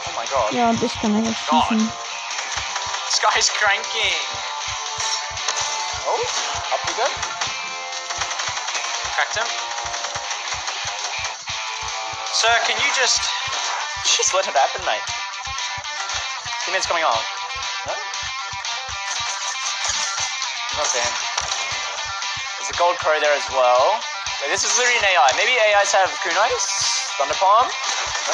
Oh my god. Ja, und ich kann einfach God. schießen. This guy's cranking. Oh, up we go. Cracked him. Sir, can you just. Just let it happen, mate. Teammate's coming on. No? Not fan. There's a gold crow there as well. Wait, this is literally an AI. Maybe AIs have kunais? Thunder palm? No?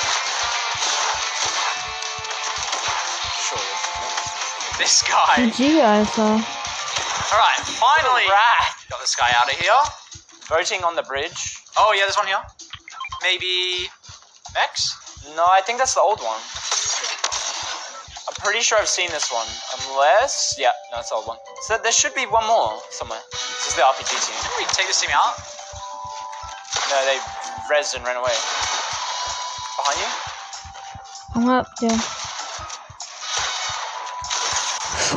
Surely. This guy. GG, Alter. Alright, finally Rat. got this guy out of here. Voting on the bridge. Oh, yeah, there's one here. Maybe. Max? No, I think that's the old one. I'm pretty sure I've seen this one. Unless. Yeah, no, it's the old one. So there should be one more somewhere. This is the RPG team. Didn't we take this team out? No, they rezzed and ran away. Behind you? I'm up there.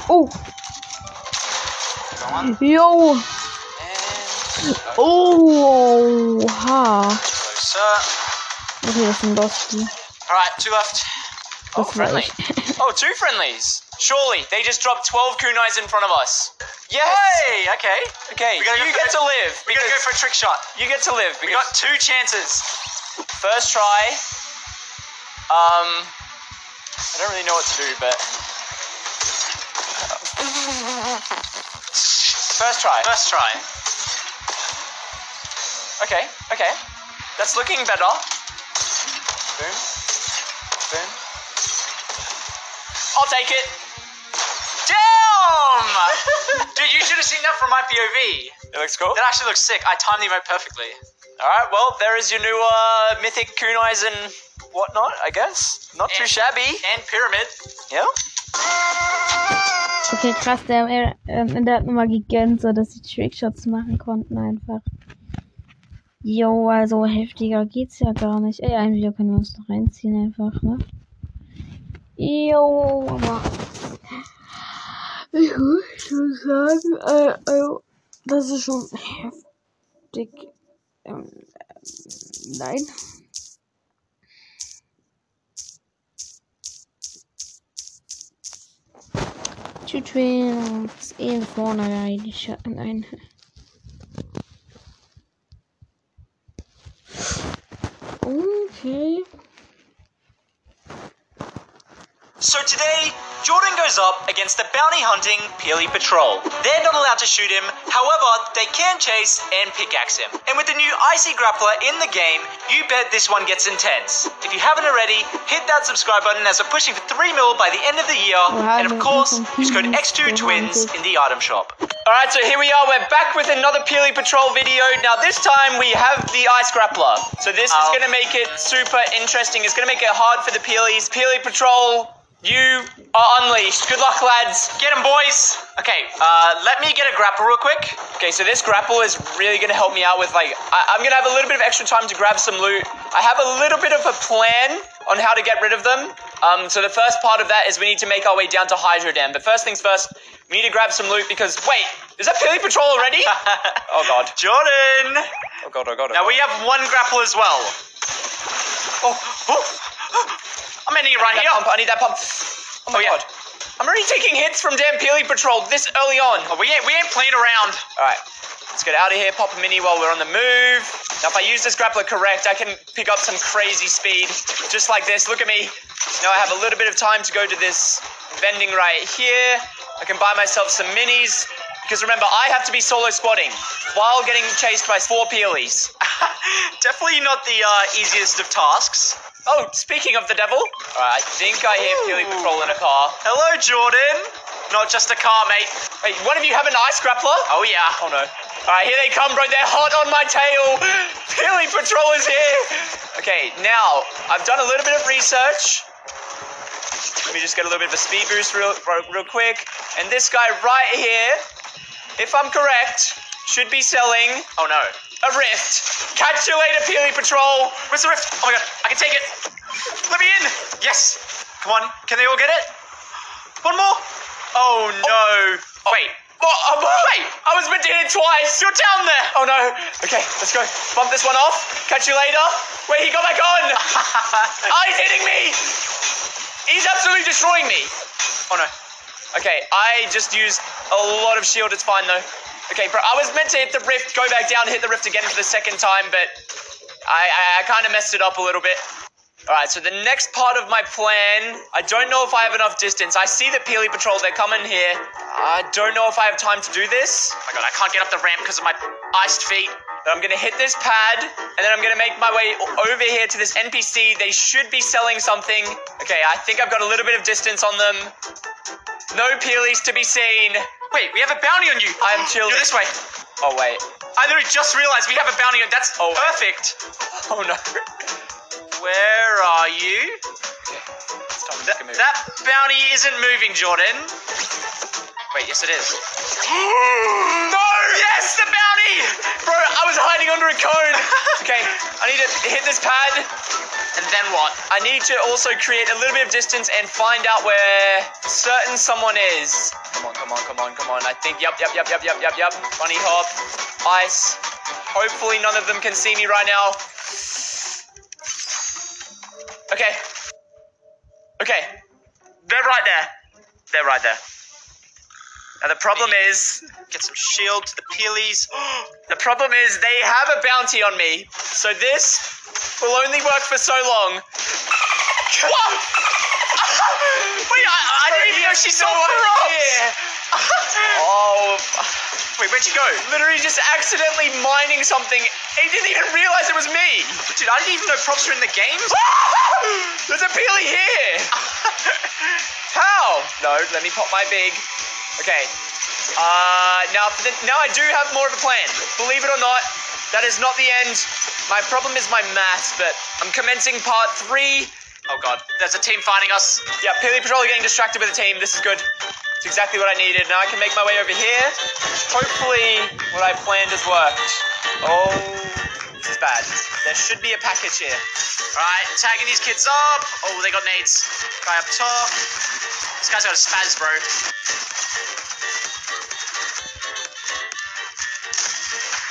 Oh, Go on. Yo. And. Oh, ha. Okay, das sind Losti. Alright, two left. Oh, Das friendly. Oh, two friendlies. Surely they just dropped 12 kunais in front of us. Yes. Hey, okay. Okay, We go you get the- to live. We gotta go for a trick shot. You get to live. We got two chances. first try. Um, I don't really know what to do, but first try. First try. Okay, okay, that's looking better. Boom, boom. I'll take it. Damn! Dude, you should have seen that from my POV. It looks cool. That actually looks sick. I timed the emote perfectly. All right, well, there is your new uh, mythic kunais and whatnot. I guess not too shabby. And pyramid. Yeah. Okay, krass, der, er, ähm, der hat nochmal gegönnt, so dass die Trickshots machen konnten einfach. Jo, also heftiger geht's ja gar nicht. Ey, ein Video können wir uns noch reinziehen einfach, ne? Jo, aber ich muss schon sagen, äh, also, das ist schon heftig. Ähm, äh, nein. Two twins in vorne rein, die Schatten ein. Okay. So today, Jordan goes up against the bounty hunting Peely Patrol. They're not allowed to shoot him, however, they can chase and pickaxe him. And with the new Icy Grappler in the game, you bet this one gets intense. If you haven't already, hit that subscribe button as we're pushing for 3 mil by the end of the year. And of course, use code X2Twins in the item shop. Alright, so here we are. We're back with another Peely Patrol video. Now, this time we have the Ice Grappler. So, this is Oh. going to make it super interesting. It's going to make it hard for the Peelys. Peely Patrol, you are unleashed. Good luck, lads. Get him, boys. Okay, uh, let me get a grapple real quick. Okay, so this grapple is really going to help me out with, like, I- I'm going to have a little bit of extra time to grab some loot. I have a little bit of a plan on how to get rid of them. Um, so, the first part of that is we need to make our way down to Hydro Dam. But first things first, we need to grab some loot because, wait, is that Peely Patrol already? oh, God. Jordan. Oh, God, oh, God. Oh, Now God. we have one grapple as well. Oh, oh. I'm ending it right I need here. pump. I need that pump. Oh my Oh, yeah. god. I'm already taking hits from damn Peely Patrol this early on. Oh, we ain't we ain't playing around. Alright. Let's get out of here, pop a mini while we're on the move. Now if I use this grappler correct, I can pick up some crazy speed. Just like this. Look at me. Now I have a little bit of time to go to this vending right here. I can buy myself some minis. Because remember, I have to be solo squatting while getting chased by four Peelies. Definitely not the uh, easiest of tasks. Oh, speaking of the devil, Alright, I think I hear Peely Patrol in a car. Hello, Jordan. Not just a car, mate. Wait, one of you have an ice grappler? Oh yeah. Oh no. Alright, here they come, bro. They're hot on my tail. Peely Patrol is here. Okay, now, I've done a little bit of research. Let me just get a little bit of a speed boost real, real quick. And this guy right here, if I'm correct, should be selling Oh no. A rift. Catch you later, Peely Patrol. Where's the rift? Oh my god, I can take it. Let me in. Yes. Come on. Can they all get it? One more. Oh no. Oh, wait. Oh, oh, wait, I was meant to hit it twice. You're down there. Oh no. Okay, let's go. Bump this one off. Catch you later. Wait, he got back on. oh, he's hitting me. He's absolutely destroying me. Oh no. Okay, I just used a lot of shield. It's fine though. Okay, bro, I was meant to hit the rift, go back down, hit the rift again for the second time, but I, I, I kind of messed it up a little bit. Alright, so the next part of my plan, I don't know if I have enough distance. I see the Peely Patrol, they're coming here. I don't know if I have time to do this. Oh my god, I can't get up the ramp because of my iced feet. But I'm gonna hit this pad, and then I'm gonna make my way over here to this NPC. They should be selling something. Okay, I think I've got a little bit of distance on them. No Peelies to be seen. Wait, we have a bounty on you. I'm chilling. You're this way. Oh, wait. I literally just realized we have a bounty on. That's Oh. perfect. Oh, no. Where are you? It's time to Th- make a move. that bounty isn't moving, Jordan. Wait, yes, it is. no! Yes, the bounty! Bro, I was hiding under a cone. okay, I need to hit this pad. And then what? I need to also create a little bit of distance and find out where certain someone is. Come on, come on, come on, come on. I think, yep, yep, yep, yep, yep, yep, yep. Bunny hop, ice. Hopefully none of them can see me right now. Okay. Okay. They're right there. They're right there. Now the problem is, Get some shield to the peelies. the problem is they have a bounty on me. So this will only work for so long. What? Wait, I, I didn't even know she saw Yeah. oh, Wait, where'd you go? literally just accidentally mining something. He didn't even realize it was me. Dude, I didn't even know props were in the game. There's a peely here. How? No, let me pop my big. Okay. Uh, now, the, now I do have more of a plan. Believe it or not, that is not the end. My problem is my maths, but I'm commencing part three. Oh god, there's a team finding us. Yeah, Peely Patrol getting distracted with the team. This is good. It's exactly what I needed. Now I can make my way over here. Hopefully, what I planned has worked. Oh, this is bad. There should be a package here. Alright, tagging these kids up. Oh, they got nades. Guy up top. This guy's got a spaz, bro.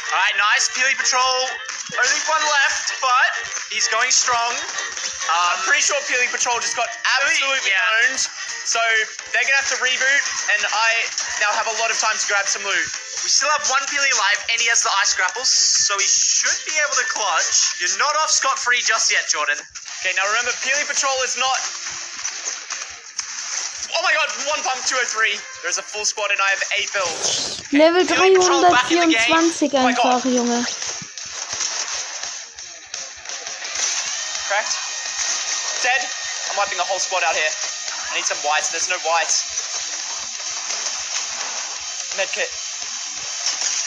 Alright, nice. Peely Patrol. Only one left, but he's going strong. I'm pretty sure Peely Patrol just got absolutely Yeah. owned. So they're gonna have to reboot, and I now have a lot of time to grab some loot. We still have one Peely alive, and he has the ice grapples, so he should be able to clutch. You're not off scot free just yet, Jordan. Okay, now remember, Peely Patrol is not. Oh my god, one pump 203. There's a full squad, and I have eight builds. Level Peely Patrol back in the game. 324 Oh einfach, Junge. Cracked. Dead. I'm wiping the whole squad out here. I need some whites. There's no whites. Medkit.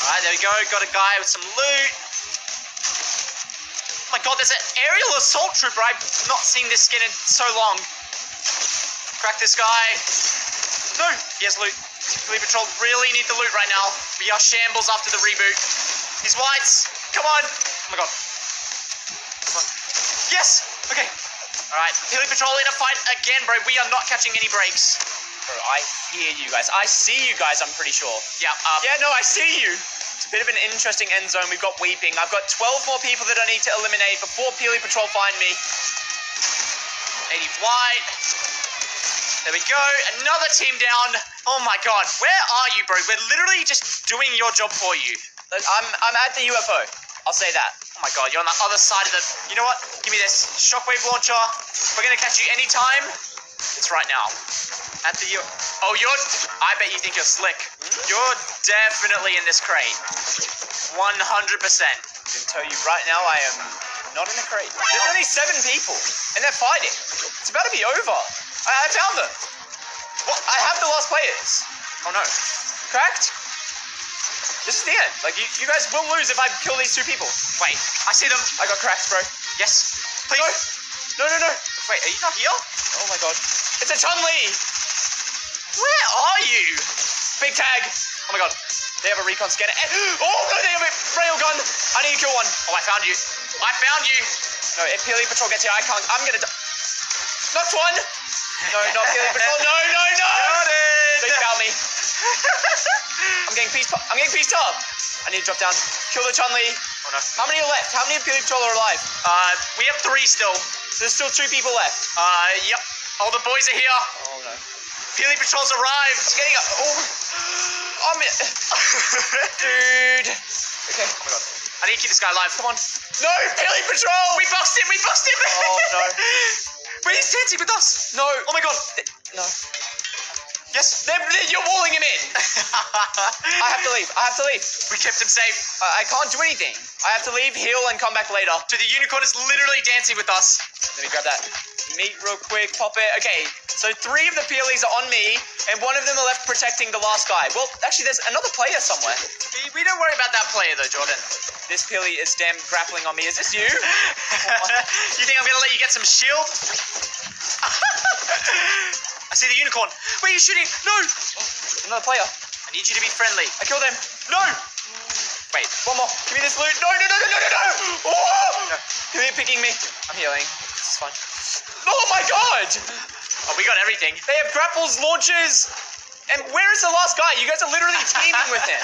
Alright, there we go. Got a guy with some loot. Oh my god, there's an aerial assault trooper. I've not seen this skin in so long. Crack this guy. No, he has loot. Peely Patrol really need the loot right now. We are shambles after the reboot. These whites. Come on. Oh my god. Come on. Yes. Okay. Alright, Peely Patrol in a fight again, bro. We are not catching any breaks. Bro, I hear you guys. I see you guys, I'm pretty sure. Yeah, um, Yeah, no, I see you. It's a bit of an interesting end zone. We've got Weeping. I've got 12 more people that I need to eliminate before Peely Patrol find me. 80 white. There we go. Another team down. Oh my god. Where are you, bro? We're literally just doing your job for you. I'm, I'm at the UFO. I'll say that. Oh my god, you're on the other side of the. You know what? Give me this. Shockwave launcher. We're gonna catch you anytime, it's right now. At the U. Oh, you're. I bet you think you're slick. Hmm? You're definitely in this crate. 100%. I can tell you right now, I am not in a crate. There's only seven people, and they're fighting. It's about to be over. I, I found them. What? I have the last players. Oh no. Cracked? This is the end. Like, you, you guys will lose if I kill these two people. Wait, I see them. I got cracked, bro. Yes. Please. No, no, no. no. Wait, are you not here? Oh my god. It's a Chun Li! Where are you? Big tag. Oh my god. They have a recon scanner. Oh no, they have a railgun. I need to kill one. Oh, I found you. I found you. No, if Peely Patrol gets here, I can't. I'm gonna die. Knocked one. No, not Peely Patrol. No, no, no. Got it. They found me. I'm getting pieced. I'm getting pieced up. I need to drop down. Kill the Chun Li. Oh no. How many are left? How many of Peely Patrol are alive? Uh, we have three still. So There's still two people left. Uh, yep. All the boys are here. Oh no. Peely Patrol's arrived. I'm getting up. Oh. I'm. Dude. Okay. Oh my god. I need to keep this guy alive. Come on. No, Peely Patrol! We boxed him, we boxed him! Oh, no. Wait, he's dancing with us! No. Oh my god. No. Yes. They're, they're- you're walling him in. I have to leave. I have to leave. We kept him safe. I, I can't do anything. I have to leave, heal, and come back later. Dude, the unicorn is literally dancing with us. Let me grab that meat real quick, pop it. Okay, so three of the peelies are on me, and one of them are left protecting the last guy. Well, actually, there's another player somewhere. We, we don't worry about that player though, Jordan. This peely is damn grappling on me. Is this you? you think I'm gonna let you get some shield? I see the unicorn. Wait, you're shooting. No! Oh, another player. I need you to be friendly. I killed him. No! Wait, one more. Give me this loot. No, no, no, no, no, no, no! Oh! No. You're picking me. I'm healing. This is fine. Oh my god! Oh, we got everything. They have grapples, launchers, and where is the last guy? You guys are literally teaming with him.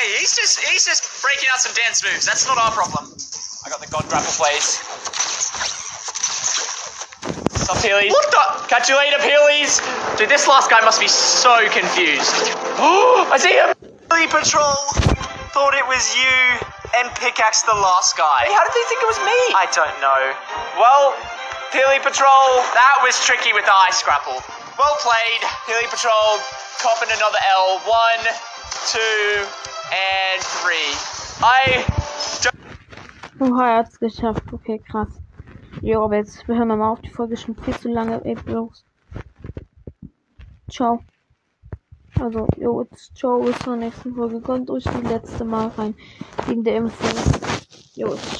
Hey, he's just he's just breaking out some dance moves. That's not our problem. I got the god grapple plays. Stop, Peelies. What the? Catch you later, Peelies. Dude, this last guy must be so confused. Oh, I see him. Peely Patrol thought it was you and pickaxe the last guy. Hey, how did they think it was me? I don't know. Well, Peely Patrol. That was tricky with the ice grapple. Well played. Peely Patrol copping another L. One, two, and three. I Oh, Oha, er hat's geschafft. Okay, krass. Jo, aber jetzt hören wir mal auf. Die Folge ist schon viel zu lange. Ey, bloß. Ciao. Also, jo, jetzt ciao, bis zur nächsten Folge. Kommt euch die letzte Mal rein. Wegen der Info. Jo, ciao.